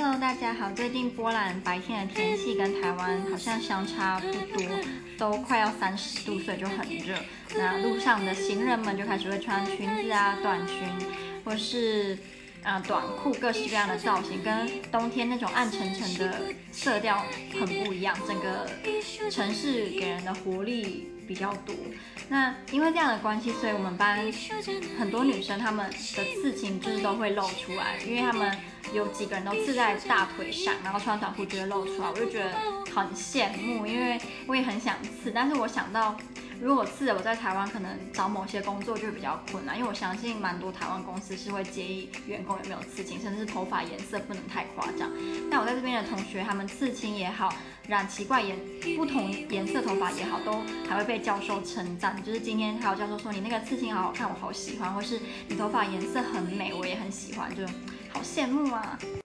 Hello，大家好。最近波兰白天的天气跟台湾好像相差不多，都快要三十度，所以就很热。那路上的行人们就开始会穿裙子啊、短裙，或是啊、短裤，各式各样的造型，跟冬天那种暗沉沉的色调很不一样。整个城市给人的活力比较多。那因为这样的关系，所以我们班很多女生她们的刺青就是都会露出来，因为她们有几个人都刺在大腿上，然后穿短裤就会露出来，我就觉得很羡慕，因为我也很想刺，但是我想到。如果我刺，我在台湾可能找某些工作就比较困难，因为我相信蛮多台湾公司是会介意员工有没有刺青，甚至是头发颜色不能太夸张。但我在这边的同学，他们刺青也好，染奇怪颜不同颜色头发也好，都还会被教授称赞。就是今天还有教授说，你那个刺青好好看，我好喜欢，或是你头发颜色很美，我也很喜欢，就好羡慕啊。